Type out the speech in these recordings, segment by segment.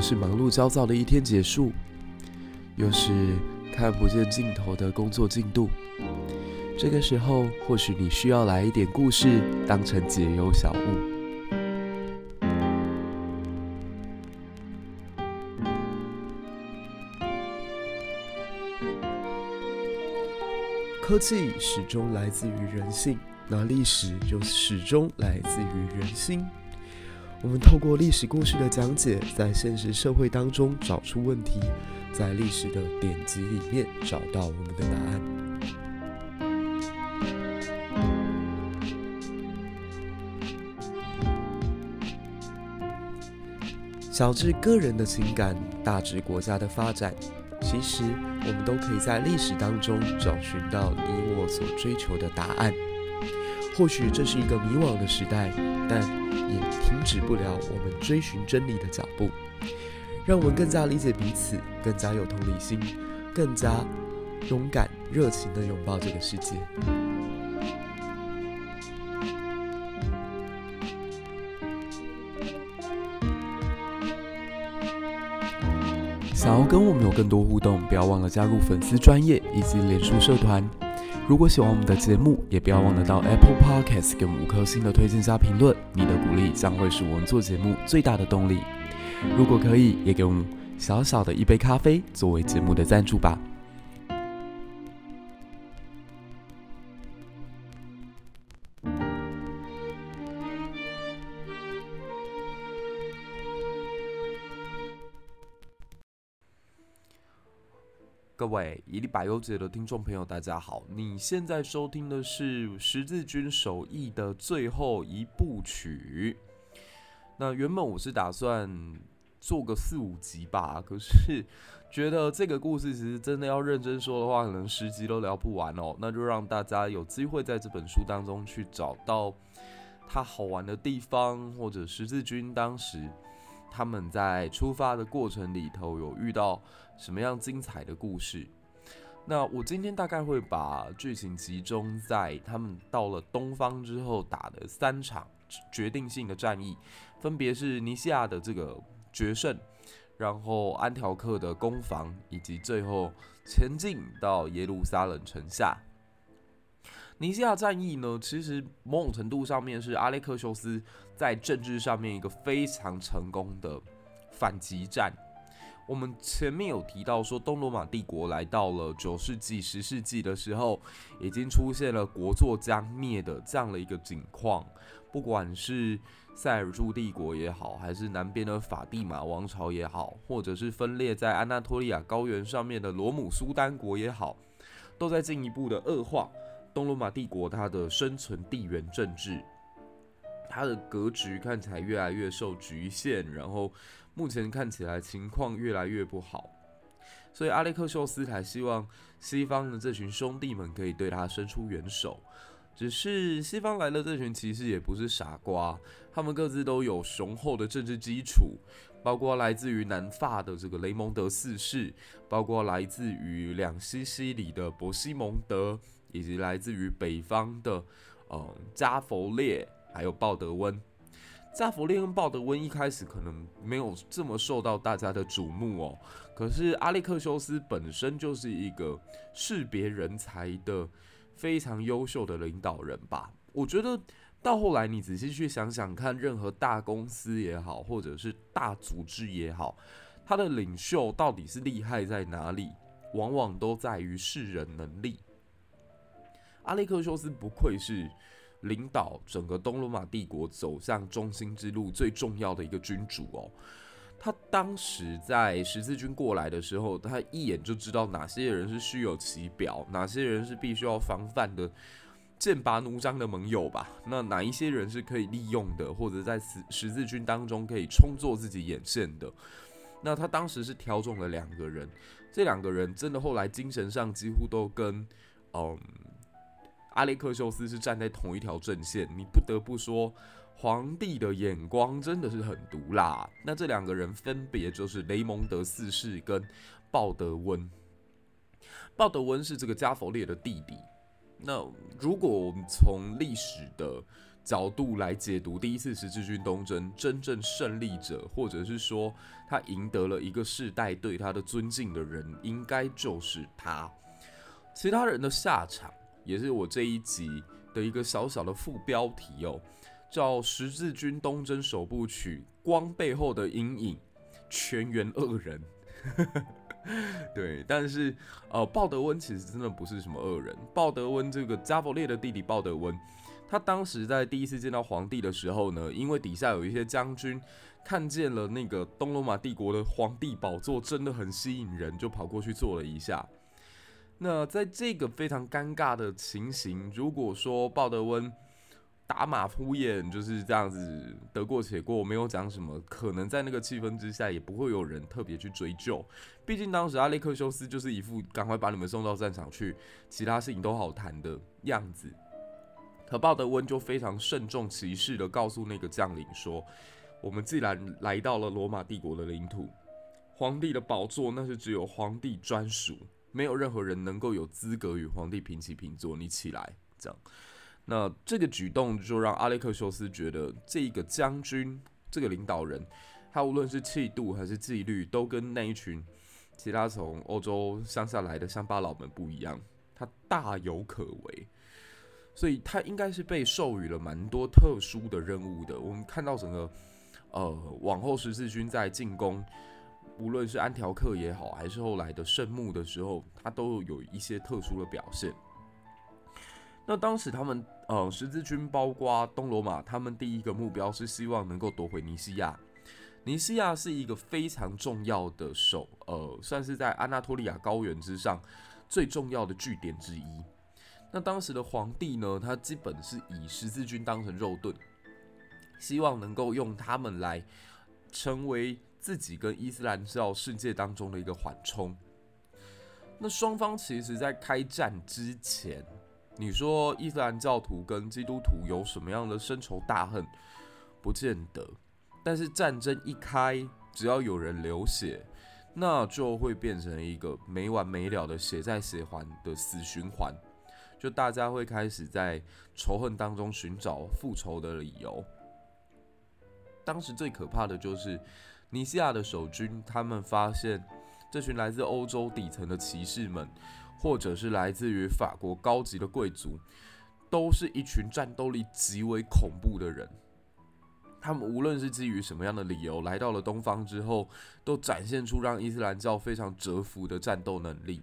是忙碌焦躁的一天结束，又是看不见尽头的工作进度。这个时候，或许你需要来一点故事，当成解忧小物。科技始终来自于人性，那历史就始终来自于人心。我们透过历史故事的讲解，在现实社会当中找出问题，在历史的典籍里面找到我们的答案。小至个人的情感，大至国家的发展。其实，我们都可以在历史当中找寻到你我所追求的答案。或许这是一个迷惘的时代，但也停止不了我们追寻真理的脚步。让我们更加理解彼此，更加有同理心，更加勇敢、热情地拥抱这个世界。想要跟我们有更多互动，不要忘了加入粉丝专业以及脸书社团。如果喜欢我们的节目，也不要忘了到 Apple Podcast 给我们五颗星的推荐加评论。你的鼓励将会是我们做节目最大的动力。如果可以，也给我们小小的一杯咖啡作为节目的赞助吧。各位一历百忧解的听众朋友，大家好！你现在收听的是《十字军手艺》的最后一部曲。那原本我是打算做个四五集吧，可是觉得这个故事其实真的要认真说的话，可能十集都聊不完哦。那就让大家有机会在这本书当中去找到它好玩的地方，或者十字军当时。他们在出发的过程里头有遇到什么样精彩的故事？那我今天大概会把剧情集中在他们到了东方之后打的三场决定性的战役，分别是尼西亚的这个决胜，然后安条克的攻防，以及最后前进到耶路撒冷城下。尼西亚战役呢，其实某种程度上面是阿雷克修斯在政治上面一个非常成功的反击战。我们前面有提到说，东罗马帝国来到了九世纪、十世纪的时候，已经出现了国祚将灭的这样的一个景况。不管是塞尔柱帝国也好，还是南边的法蒂玛王朝也好，或者是分裂在安纳托利亚高原上面的罗姆苏丹国也好，都在进一步的恶化。东罗马帝国它的生存地缘政治，它的格局看起来越来越受局限，然后目前看起来情况越来越不好，所以阿列克修斯才希望西方的这群兄弟们可以对他伸出援手。只是西方来的这群骑士也不是傻瓜，他们各自都有雄厚的政治基础，包括来自于南法的这个雷蒙德四世，包括来自于两西西里的伯西蒙德。以及来自于北方的，呃，加弗列，还有鲍德温。加弗列跟鲍德温一开始可能没有这么受到大家的瞩目哦，可是阿列克修斯本身就是一个识别人才的非常优秀的领导人吧。我觉得到后来你仔细去想想看，任何大公司也好，或者是大组织也好，他的领袖到底是厉害在哪里？往往都在于识人能力。阿列克修斯不愧是领导整个东罗马帝国走向中心之路最重要的一个君主哦。他当时在十字军过来的时候，他一眼就知道哪些人是虚有其表，哪些人是必须要防范的剑拔弩张的盟友吧。那哪一些人是可以利用的，或者在十十字军当中可以充作自己眼线的？那他当时是挑中了两个人，这两个人真的后来精神上几乎都跟嗯。阿雷克修斯是站在同一条阵线，你不得不说，皇帝的眼光真的是很毒辣。那这两个人分别就是雷蒙德四世跟鲍德温。鲍德温是这个加弗列的弟弟。那如果我们从历史的角度来解读第一次十字军东征，真正胜利者，或者是说他赢得了一个世代对他的尊敬的人，应该就是他。其他人的下场，也是我这一集的一个小小的副标题哦，叫《十字军东征首部曲：光背后的阴影》，全员恶人。对，但是呃，鲍德温其实真的不是什么恶人。鲍德温这个加伯列的弟弟鲍德温，他当时在第一次见到皇帝的时候呢，因为底下有一些将军看见了那个东罗马帝国的皇帝宝座真的很吸引人，就跑过去坐了一下。那在这个非常尴尬的情形，如果说鲍德温打马虎眼就是这样子得过且过，没有讲什么，可能在那个气氛之下，也不会有人特别去追究。毕竟当时阿列克修斯就是一副赶快把你们送到战场去，其他事情都好谈的样子。可鲍德温就非常慎重其事的告诉那个将领说：“我们既然来到了罗马帝国的领土，皇帝的宝座那是只有皇帝专属，没有任何人能够有资格与皇帝平起平坐。你起来，这样。”那这个举动就让阿列克修斯觉得，这个将军，这个领导人，他无论是气度还是纪律，都跟那一群其他从欧洲乡下来的乡巴佬们不一样，他大有可为，所以他应该是被授予了蛮多特殊的任务的。我们看到整个，呃，往后十字军在进攻，无论是安条克也好，还是后来的圣木的时候，他都有一些特殊的表现。那当时他们呃十字军包括东罗马，他们第一个目标是希望能够夺回尼西亚。尼西亚是一个非常重要的守，呃，算是在安纳托利亚高原之上最重要的据点之一。那当时的皇帝呢，他基本是以十字军当成肉盾，希望能够用他们来成为自己跟伊斯兰教世界当中的一个缓冲。那双方其实在开战之前。你说伊斯兰教徒跟基督徒有什么样的深仇大恨？不见得。但是战争一开，只要有人流血，那就会变成一个没完没了的血债血还的死循环。就大家会开始在仇恨当中寻找复仇的理由。当时最可怕的就是尼西亚的守军，他们发现这群来自欧洲底层的骑士们。或者是来自于法国高级的贵族，都是一群战斗力极为恐怖的人。他们无论是基于什么样的理由来到了东方之后，都展现出让伊斯兰教非常折服的战斗能力。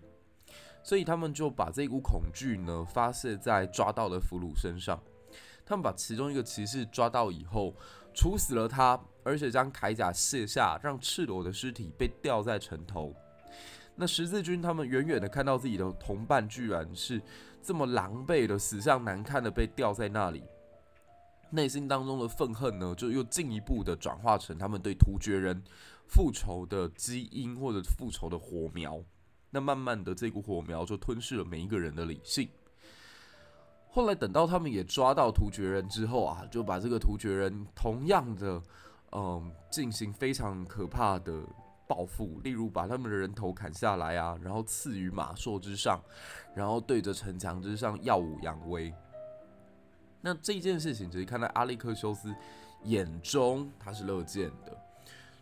所以他们就把这股恐惧呢发泄在抓到的俘虏身上。他们把其中一个骑士抓到以后，处死了他，而且将铠甲卸下，让赤裸的尸体被吊在城头。那十字军他们远远的看到自己的同伴居然是这么狼狈的死相难看的被吊在那里，内心当中的愤恨呢，就又进一步的转化成他们对突厥人复仇的基因或者复仇的火苗。那慢慢的这股火苗就吞噬了每一个人的理性。后来等到他们也抓到突厥人之后啊，就把这个突厥人同样的嗯进行非常可怕的。报复，例如把他们的人头砍下来啊，然后刺于马槊之上，然后对着城墙之上耀武扬威。那这一件事情，其实看在阿列克修斯眼中，他是乐见的。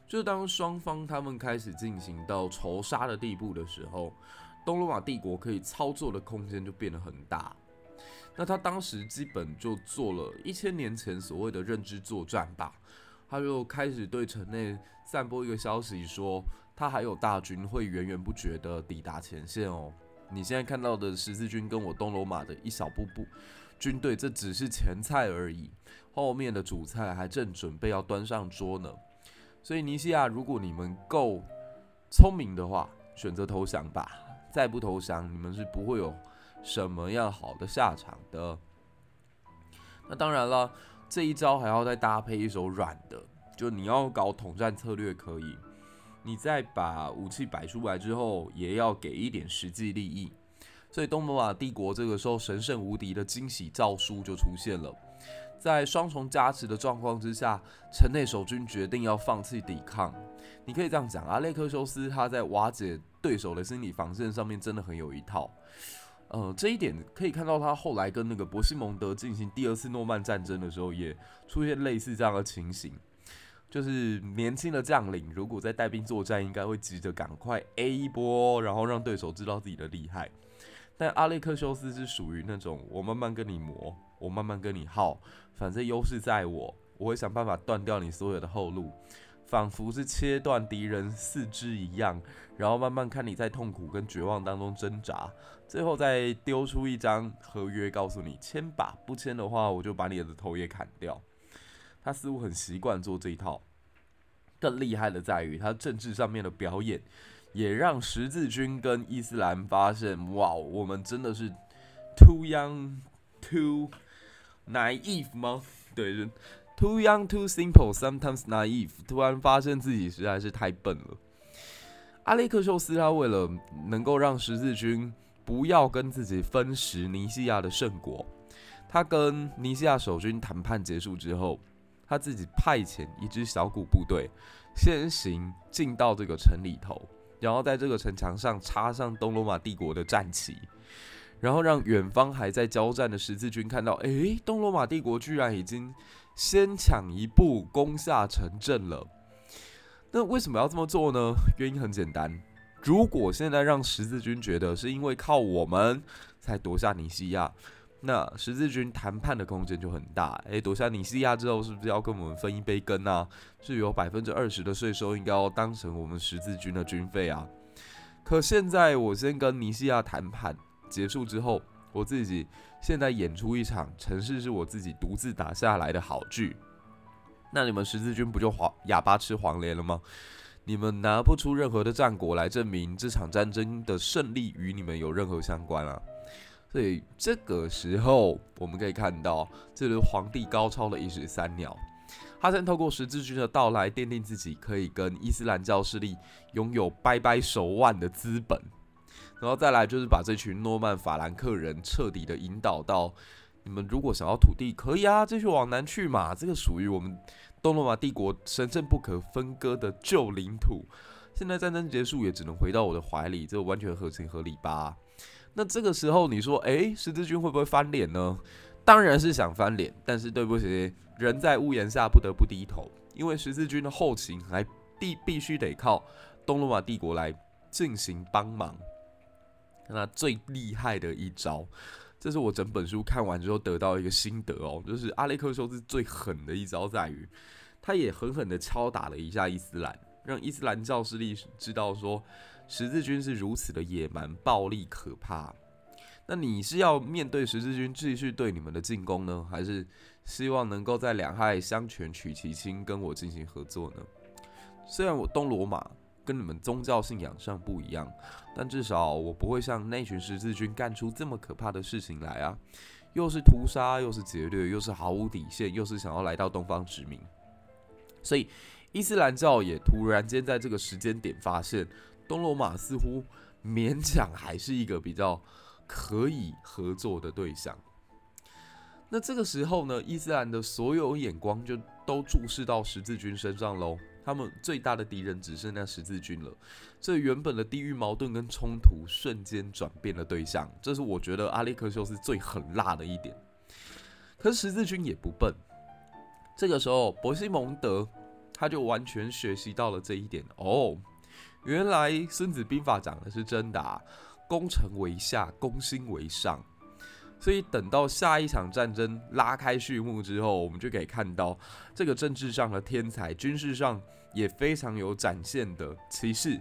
就当双方他们开始进行到仇杀的地步的时候，东罗马帝国可以操作的空间就变得很大。那他当时基本就做了一千年前所谓的认知作战吧。他就开始对城内散播一个消息，说他还有大军会源源不绝的抵达前线哦。你现在看到的十字军跟我东罗马的一小步步军队，这只是前菜而已，后面的主菜还正准备要端上桌呢。所以尼西亚，如果你们够聪明的话，选择投降吧。再不投降，你们是不会有什么样好的下场的。那当然了。这一招还要再搭配一手软的，就你要搞统战策略可以，你再把武器摆出来之后，也要给一点实际利益。所以东罗马帝国这个时候神圣无敌的惊喜诏书就出现了，在双重加持的状况之下，城内守军决定要放弃抵抗。你可以这样讲，阿列克修斯他在瓦解对手的心理防线上面真的很有一套。呃，这一点可以看到他后来跟那个伯西蒙德进行第二次诺曼战争的时候，也出现类似这样的情形。就是年轻的将领，如果在带兵作战，应该会急着赶快 A 一波，然后让对手知道自己的厉害。但阿列克修斯是属于那种我慢慢跟你磨，我慢慢跟你耗，反正优势在我，我会想办法断掉你所有的后路，仿佛是切断敌人四肢一样，然后慢慢看你在痛苦跟绝望当中挣扎，最后再丢出一张合约，告诉你签吧，不签的话我就把你的头也砍掉。他似乎很习惯做这一套，更厉害的在于他政治上面的表演，也让十字军跟伊斯兰发现，哇，我们真的是 too young too naive 吗？对，too young too simple sometimes naive，突然发现自己实在是太笨了。阿雷克修斯他为了能够让十字军不要跟自己分食尼西亚的圣果，他跟尼西亚守军谈判结束之后。他自己派遣一支小股部队，先行进到这个城里头，然后在这个城墙上插上东罗马帝国的战旗，然后让远方还在交战的十字军看到，哎，东罗马帝国居然已经先抢一步攻下城镇了。那为什么要这么做呢？原因很简单，如果现在让十字军觉得是因为靠我们才夺下尼西亚。那十字军谈判的空间就很大，诶，夺下尼西亚之后，是不是要跟我们分一杯羹啊？是有百分之二十的税收，应该要当成我们十字军的军费啊。可现在我先跟尼西亚谈判结束之后，我自己现在演出一场城市是我自己独自打下来的好剧，那你们十字军不就黄哑巴吃黄连了吗？你们拿不出任何的战果来证明这场战争的胜利与你们有任何相关啊。所以这个时候，我们可以看到，这是皇帝高超的一石三鸟。他先透过十字军的到来，奠定自己可以跟伊斯兰教势力拥有掰掰手腕的资本，然后再来就是把这群诺曼法兰克人彻底的引导到：你们如果想要土地，可以啊，继续往南去嘛。这个属于我们东罗马帝国神圣不可分割的旧领土。现在战争结束，也只能回到我的怀里，这完全合情合理吧？那这个时候，你说，诶，十字军会不会翻脸呢？当然是想翻脸，但是对不起，人在屋檐下不得不低头，因为十字军的后勤还必必须得靠东罗马帝国来进行帮忙。那最厉害的一招，这是我整本书看完之后得到一个心得哦，就是阿雷克修斯最狠的一招在于，他也狠狠地敲打了一下伊斯兰，让伊斯兰教势力知道说。十字军是如此的野蛮、暴力、可怕。那你是要面对十字军继续对你们的进攻呢，还是希望能够在两害相权取其轻，跟我进行合作呢？虽然我东罗马跟你们宗教信仰上不一样，但至少我不会像那群十字军干出这么可怕的事情来啊！又是屠杀，又是劫掠，又是毫无底线，又是想要来到东方殖民。所以伊斯兰教也突然间在这个时间点发现。东罗马似乎勉强还是一个比较可以合作的对象。那这个时候呢，伊斯兰的所有眼光就都注视到十字军身上喽。他们最大的敌人只剩那十字军了。这原本的地域矛盾跟冲突瞬间转变了对象，这是我觉得阿列克修斯最狠辣的一点。可是十字军也不笨，这个时候伯西蒙德他就完全学习到了这一点哦。原来《孙子兵法》讲的是真的啊，攻城为下，攻心为上。所以等到下一场战争拉开序幕之后，我们就可以看到这个政治上的天才，军事上也非常有展现的骑士，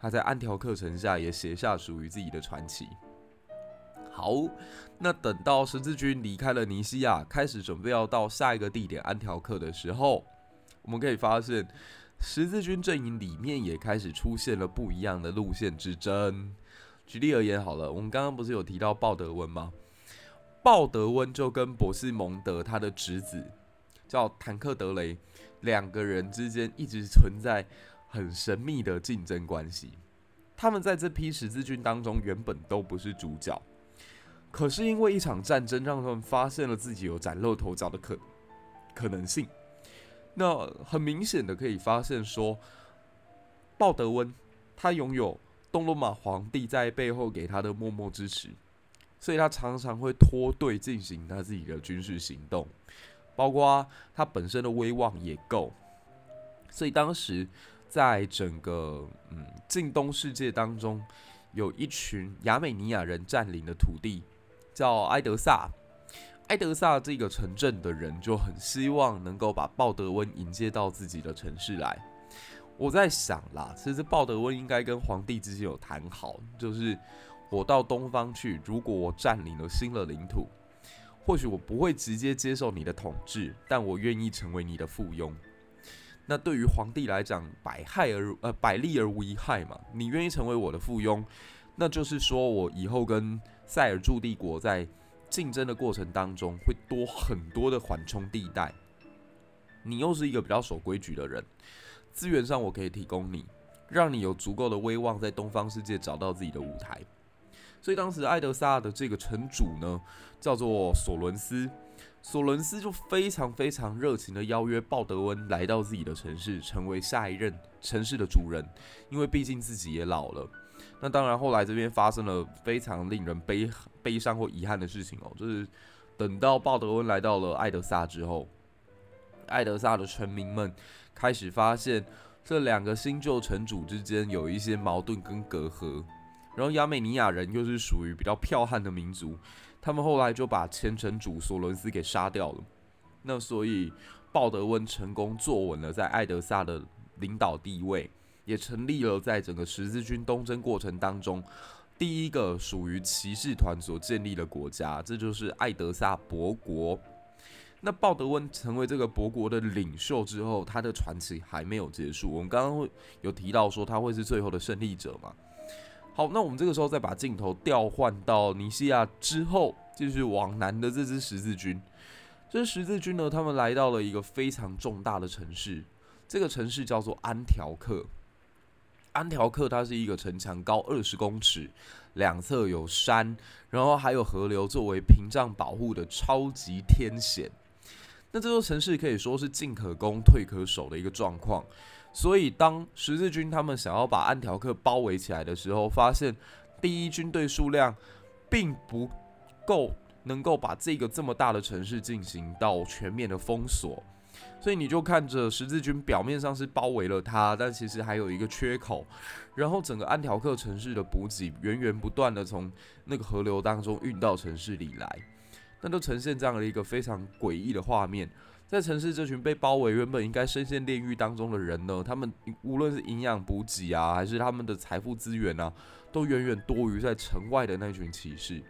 他在安条克城下也写下属于自己的传奇。好，那等到十字军离开了尼西亚，开始准备要到下一个地点安条克的时候，我们可以发现。十字军阵营里面也开始出现了不一样的路线之争。举例而言，好了，我们刚刚不是有提到鲍德温吗？鲍德温就跟伯西蒙德他的侄子叫坦克德雷，两个人之间一直存在很神秘的竞争关系。他们在这批十字军当中原本都不是主角，可是因为一场战争，让他们发现了自己有崭露头角的可可能性。那很明显的可以发现说，鲍德温他拥有东罗马皇帝在背后给他的默默支持，所以他常常会脱队进行他自己的军事行动，包括他本身的威望也够。所以当时在整个嗯近东世界当中，有一群亚美尼亚人占领的土地叫埃德萨。埃德萨这个城镇的人就很希望能够把鲍德温迎接到自己的城市来。我在想啦，其实鲍德温应该跟皇帝之间有谈好，就是我到东方去，如果我占领了新的领土，或许我不会直接接受你的统治，但我愿意成为你的附庸。那对于皇帝来讲，百害而呃百利而无一害嘛。你愿意成为我的附庸，那就是说我以后跟塞尔柱帝国在。竞争的过程当中会多很多的缓冲地带，你又是一个比较守规矩的人，资源上我可以提供你，让你有足够的威望在东方世界找到自己的舞台。所以当时艾德萨的这个城主呢，叫做索伦斯，索伦斯就非常非常热情的邀约鲍德温来到自己的城市，成为下一任城市的主人，因为毕竟自己也老了。那当然，后来这边发生了非常令人悲悲伤或遗憾的事情哦，就是等到鲍德温来到了艾德萨之后，艾德萨的臣民们开始发现这两个新旧城主之间有一些矛盾跟隔阂，然后亚美尼亚人又是属于比较剽悍的民族，他们后来就把前城主索伦斯给杀掉了。那所以鲍德温成功坐稳了在艾德萨的领导地位。也成立了在整个十字军东征过程当中第一个属于骑士团所建立的国家，这就是艾德萨伯国。那鲍德温成为这个伯国的领袖之后，他的传奇还没有结束。我们刚刚有提到说他会是最后的胜利者嘛？好，那我们这个时候再把镜头调换到尼西亚之后，继续往南的这支十字军。这支十字军呢，他们来到了一个非常重大的城市，这个城市叫做安条克。安条克它是一个城墙高二十公尺，两侧有山，然后还有河流作为屏障保护的超级天险。那这座城市可以说是进可攻退可守的一个状况。所以当十字军他们想要把安条克包围起来的时候，发现第一军队数量并不够，能够把这个这么大的城市进行到全面的封锁。所以你就看着十字军表面上是包围了它，但其实还有一个缺口。然后整个安条克城市的补给源源不断的从那个河流当中运到城市里来，那都呈现这样的一个非常诡异的画面。在城市这群被包围、原本应该深陷炼狱当中的人呢，他们无论是营养补给啊，还是他们的财富资源啊，都远远多于在城外的那群骑士。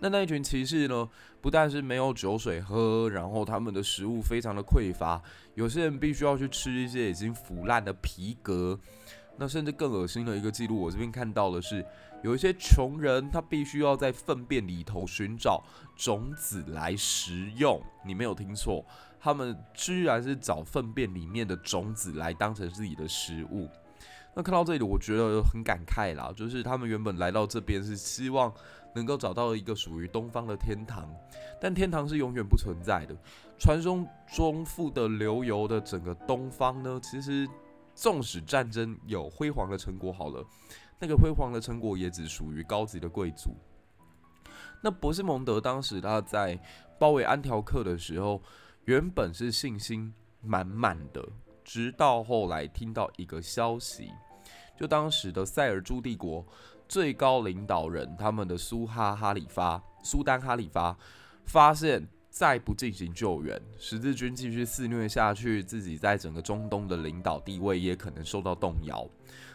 那那一群骑士呢，不但是没有酒水喝，然后他们的食物非常的匮乏，有些人必须要去吃一些已经腐烂的皮革。那甚至更恶心的一个记录，我这边看到的是，有一些穷人他必须要在粪便里头寻找种子来食用。你没有听错，他们居然是找粪便里面的种子来当成自己的食物。那看到这里，我觉得很感慨啦，就是他们原本来到这边是希望能够找到一个属于东方的天堂，但天堂是永远不存在的。传说中富得流油的整个东方呢，其实纵使战争有辉煌的成果，好了，那个辉煌的成果也只属于高级的贵族。那波西蒙德当时他在包围安条克的时候，原本是信心满满的。直到后来听到一个消息，就当时的塞尔柱帝国最高领导人他们的苏哈哈里发苏丹哈里发发现，再不进行救援，十字军继续肆虐下去，自己在整个中东的领导地位也可能受到动摇，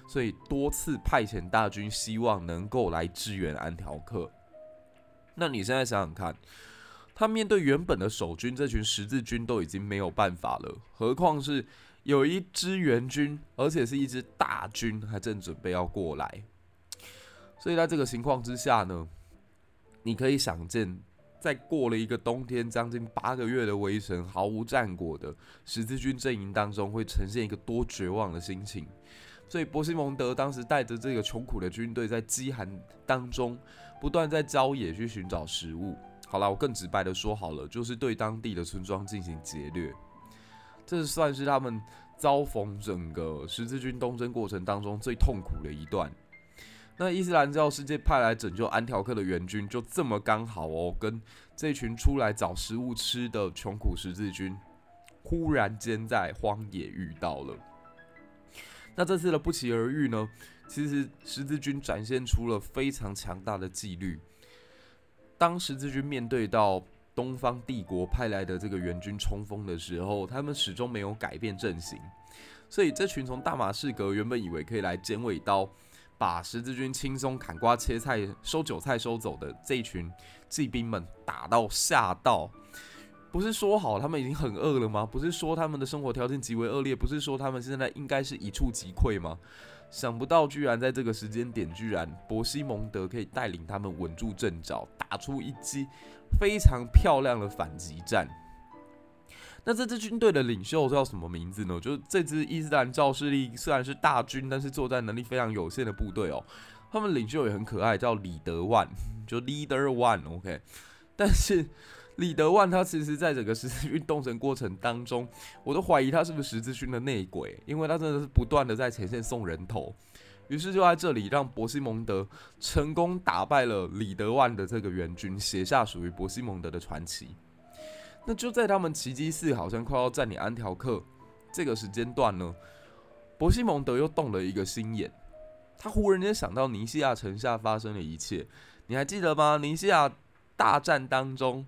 所以多次派遣大军，希望能够来支援安条克。那你现在想想看，他面对原本的守军这群十字军都已经没有办法了，何况是？有一支援军，而且是一支大军，还正准备要过来。所以在这个情况之下呢，你可以想见，在过了一个冬天，将近八个月的围城，毫无战果的十字军阵营当中，会呈现一个多绝望的心情。所以波西蒙德当时带着这个穷苦的军队，在饥寒当中，不断在郊野去寻找食物。好了，我更直白的说好了，就是对当地的村庄进行劫掠。这算是他们遭逢整个十字军东征过程当中最痛苦的一段。那伊斯兰教世界派来拯救安条克的援军，就这么刚好哦，跟这群出来找食物吃的穷苦十字军，忽然间在荒野遇到了。那这次的不期而遇呢，其实十字军展现出了非常强大的纪律。当十字军面对到东方帝国派来的这个援军冲锋的时候，他们始终没有改变阵型。所以这群从大马士革原本以为可以来剪尾刀，把十字军轻松砍瓜切菜、收韭菜收走的这一群骑兵们，打到吓到。不是说好他们已经很饿了吗？不是说他们的生活条件极为恶劣？不是说他们现在应该是一触即溃吗？想不到居然在这个时间点，居然伯西蒙德可以带领他们稳住阵脚，打出一击非常漂亮的反击战。那这支军队的领袖叫什么名字呢？就是这支伊斯兰教势力虽然是大军，但是作战能力非常有限的部队哦。他们领袖也很可爱，叫李德万，就 Leader One，OK。但是。李德万他其实在整个十字军动员过程当中，我都怀疑他是不是十字军的内鬼，因为他真的是不断的在前线送人头。于是就在这里，让伯西蒙德成功打败了李德万的这个援军，写下属于伯西蒙德的传奇。那就在他们奇迹四好像快要占领安条克这个时间段呢，伯西蒙德又动了一个心眼，他忽然间想到尼西亚城下发生的一切，你还记得吗？尼西亚大战当中。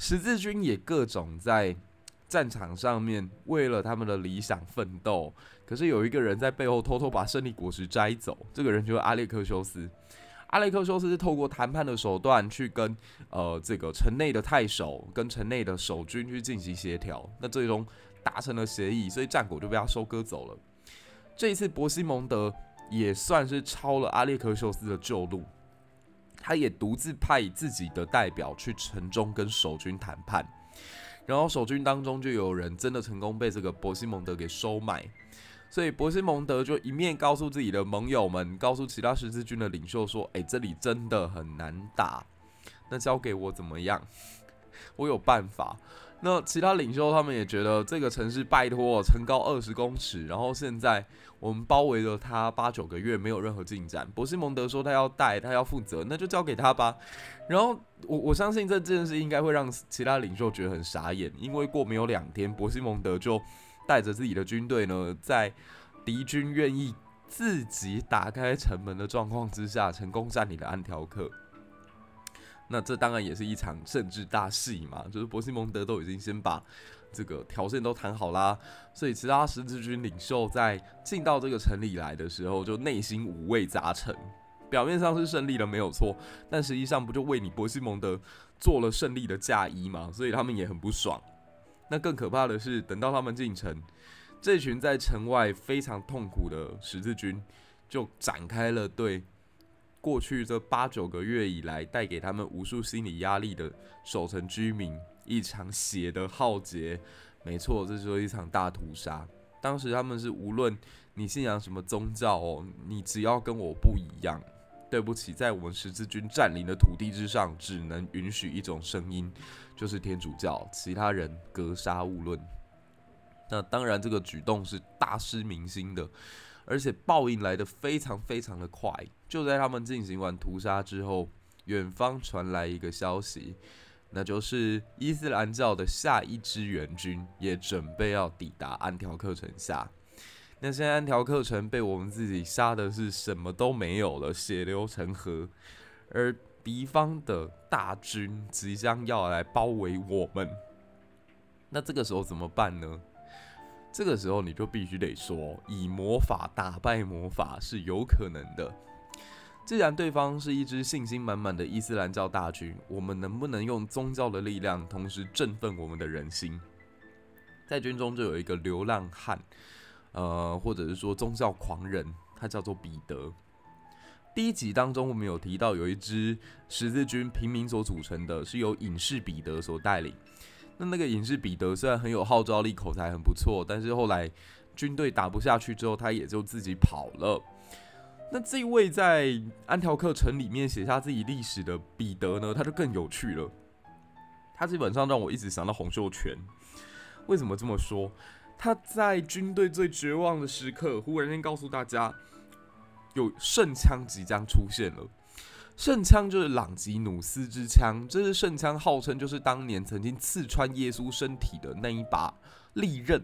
十字军也各种在战场上面为了他们的理想奋斗，可是有一个人在背后偷偷把胜利果实摘走，这个人就是阿列克修斯。阿列克修斯是透过谈判的手段去跟呃这个城内的太守跟城内的守军去进行协调，那最终达成了协议，所以战果就被他收割走了。这一次伯西蒙德也算是抄了阿列克修斯的旧路。他也独自派自己的代表去城中跟守军谈判，然后守军当中就有人真的成功被这个伯西蒙德给收买，所以伯西蒙德就一面告诉自己的盟友们，告诉其他十字军的领袖说：“诶，这里真的很难打，那交给我怎么样？我有办法。”那其他领袖他们也觉得这个城市拜托，城高二十公尺，然后现在我们包围了他八九个月，没有任何进展。伯西蒙德说他要带，他要负责，那就交给他吧。然后我我相信这件事应该会让其他领袖觉得很傻眼，因为过没有两天，伯西蒙德就带着自己的军队呢，在敌军愿意自己打开城门的状况之下，成功占领了安条克。那这当然也是一场政治大戏嘛，就是伯西蒙德都已经先把这个条件都谈好啦，所以其他十字军领袖在进到这个城里来的时候，就内心五味杂陈。表面上是胜利了没有错，但实际上不就为你伯西蒙德做了胜利的嫁衣吗？所以他们也很不爽。那更可怕的是，等到他们进城，这群在城外非常痛苦的十字军就展开了对。过去这八九个月以来，带给他们无数心理压力的守城居民，一场血的浩劫。没错，这就是一场大屠杀。当时他们是无论你信仰什么宗教哦，你只要跟我不一样，对不起，在我们十字军占领的土地之上，只能允许一种声音，就是天主教，其他人格杀勿论。那当然，这个举动是大失民心的。而且报应来得非常非常的快，就在他们进行完屠杀之后，远方传来一个消息，那就是伊斯兰教的下一支援军也准备要抵达安条克城下。那现在安条克城被我们自己杀的是什么都没有了，血流成河，而敌方的大军即将要来包围我们，那这个时候怎么办呢？这个时候你就必须得说，以魔法打败魔法是有可能的。既然对方是一支信心满满的伊斯兰教大军，我们能不能用宗教的力量，同时振奋我们的人心？在军中就有一个流浪汉，呃，或者是说宗教狂人，他叫做彼得。第一集当中我们有提到，有一支十字军平民所组成的，是由隐士彼得所带领。那那个隐士彼得虽然很有号召力，口才很不错，但是后来军队打不下去之后，他也就自己跑了。那这位在安条克城里面写下自己历史的彼得呢，他就更有趣了。他基本上让我一直想到洪秀全。为什么这么说？他在军队最绝望的时刻，忽然间告诉大家，有圣枪即将出现了。圣枪就是朗吉努斯之枪，这支圣枪号称就是当年曾经刺穿耶稣身体的那一把利刃。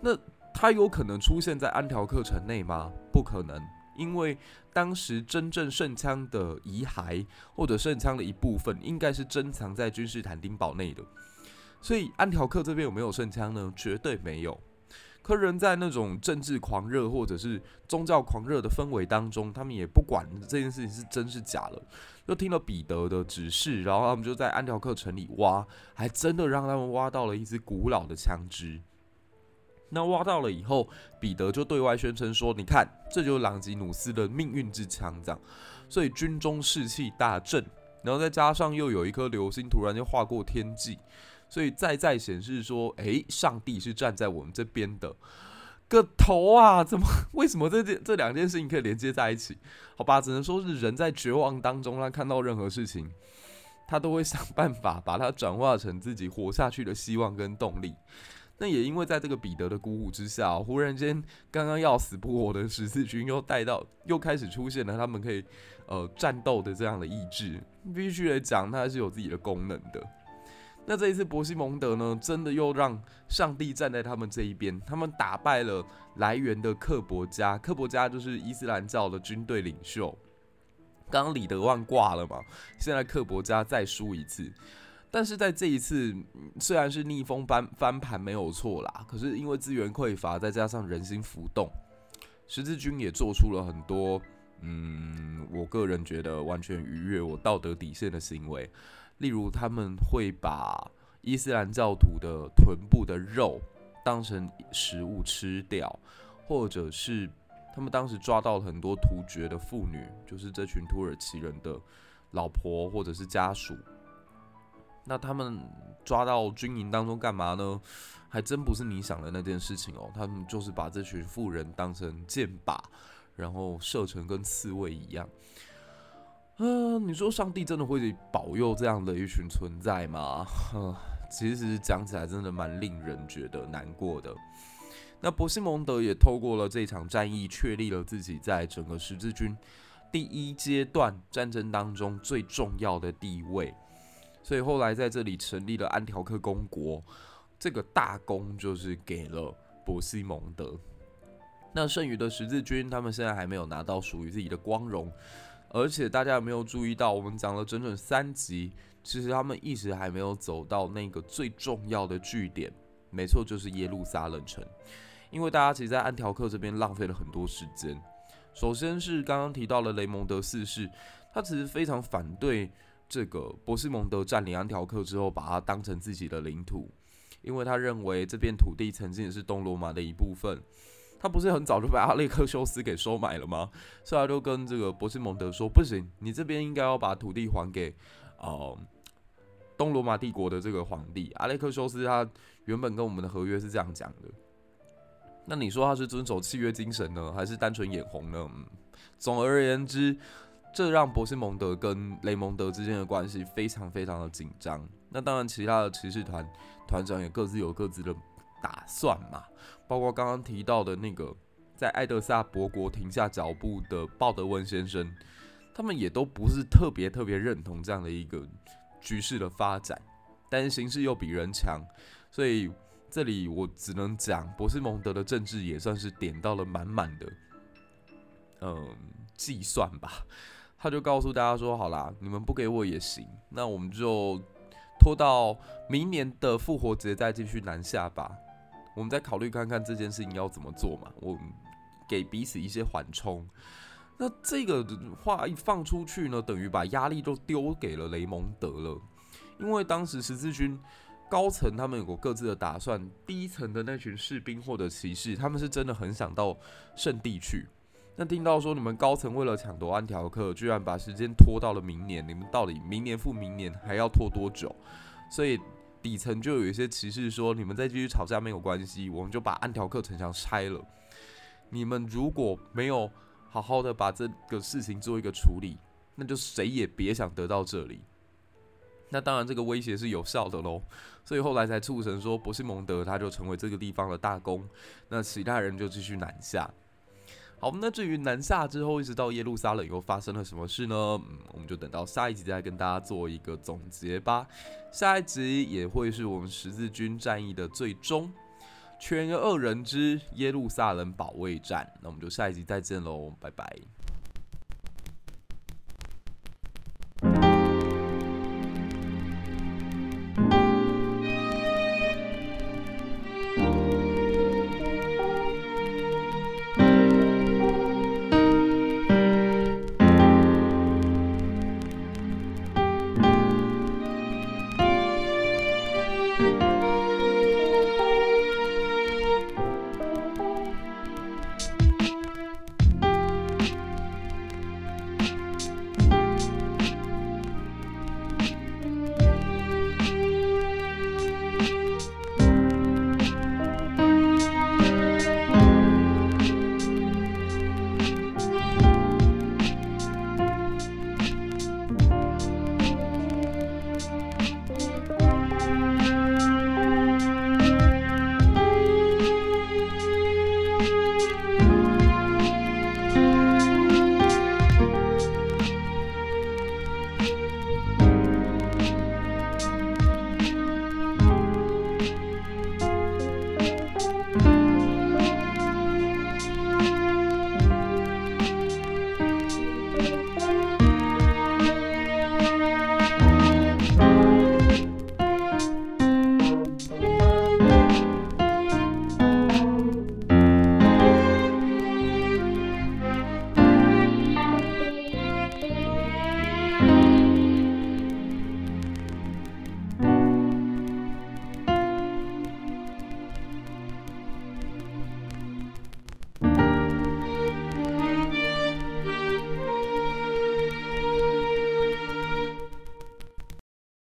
那它有可能出现在安条克城内吗？不可能，因为当时真正圣枪的遗骸或者圣枪的一部分，应该是珍藏在君士坦丁堡内的。所以安条克这边有没有圣枪呢？绝对没有。可人在那种政治狂热或者是宗教狂热的氛围当中，他们也不管这件事情是真是假了。又听了彼得的指示，然后他们就在安条克城里挖，还真的让他们挖到了一支古老的枪支。那挖到了以后，彼得就对外宣称说：“你看，这就是朗吉努斯的命运之枪。”这样，所以军中士气大振，然后再加上又有一颗流星突然就划过天际。所以再再显示说，诶，上帝是站在我们这边的。个头啊！怎么？为什么这件这两件事情可以连接在一起？好吧，只能说是人在绝望当中，他看到任何事情，他都会想办法把它转化成自己活下去的希望跟动力。那也因为在这个彼得的鼓舞之下，忽然间刚刚要死不活的十字军又带到，又开始出现了他们可以呃战斗的这样的意志。必须得讲，它是有自己的功能的。那这一次伯西蒙德呢，真的又让上帝站在他们这一边。他们打败了来源的克伯加，克伯加就是伊斯兰教的军队领袖。刚刚李德万挂了嘛，现在克伯加再输一次。但是在这一次，虽然是逆风翻翻盘没有错啦，可是因为资源匮乏，再加上人心浮动，十字军也做出了很多，嗯，我个人觉得完全逾越我道德底线的行为。例如，他们会把伊斯兰教徒的臀部的肉当成食物吃掉，或者是他们当时抓到了很多突厥的妇女，就是这群土耳其人的老婆或者是家属。那他们抓到军营当中干嘛呢？还真不是你想的那件事情哦，他们就是把这群妇人当成箭靶，然后射成跟刺猬一样。嗯、你说上帝真的会保佑这样的一群存在吗？呃，其实讲起来真的蛮令人觉得难过的。那博西蒙德也透过了这场战役，确立了自己在整个十字军第一阶段战争当中最重要的地位。所以后来在这里成立了安条克公国，这个大功就是给了博西蒙德。那剩余的十字军，他们现在还没有拿到属于自己的光荣。而且大家有没有注意到，我们讲了整整三集，其实他们一直还没有走到那个最重要的据点，没错，就是耶路撒冷城。因为大家其实，在安条克这边浪费了很多时间。首先是刚刚提到了雷蒙德四世，他其实非常反对这个波西蒙德占领安条克之后，把它当成自己的领土，因为他认为这片土地曾经也是东罗马的一部分。他不是很早就被阿列克修斯给收买了吗？所以他就跟这个博西蒙德说：“不行，你这边应该要把土地还给呃东罗马帝国的这个皇帝阿列克修斯。他原本跟我们的合约是这样讲的。那你说他是遵守契约精神呢，还是单纯眼红呢？嗯，总而言之，这让博西蒙德跟雷蒙德之间的关系非常非常的紧张。那当然，其他的骑士团团长也各自有各自的。”打算嘛，包括刚刚提到的那个在艾德萨伯国停下脚步的鲍德温先生，他们也都不是特别特别认同这样的一个局势的发展，但是形势又比人强，所以这里我只能讲，博斯蒙德的政治也算是点到了满满的，嗯，计算吧。他就告诉大家说：“好啦，你们不给我也行，那我们就拖到明年的复活节再继续南下吧。”我们再考虑看看这件事情要怎么做嘛，我给彼此一些缓冲。那这个话一放出去呢，等于把压力都丢给了雷蒙德了。因为当时十字军高层他们有过各自的打算，低层的那群士兵或者骑士，他们是真的很想到圣地去。那听到说你们高层为了抢夺安条克，居然把时间拖到了明年，你们到底明年复明年还要拖多久？所以。底层就有一些歧视说：“你们再继续吵架没有关系，我们就把安条克城墙拆了。你们如果没有好好的把这个事情做一个处理，那就谁也别想得到这里。那当然，这个威胁是有效的喽。所以后来才促成说，伯西蒙德他就成为这个地方的大公，那其他人就继续南下。好，那至于南下之后一直到耶路撒冷又发生了什么事呢？嗯，我们就等到下一集再跟大家做一个总结吧。下一集也会是我们十字军战役的最终，全俄人之耶路撒冷保卫战。那我们就下一集再见喽，拜拜。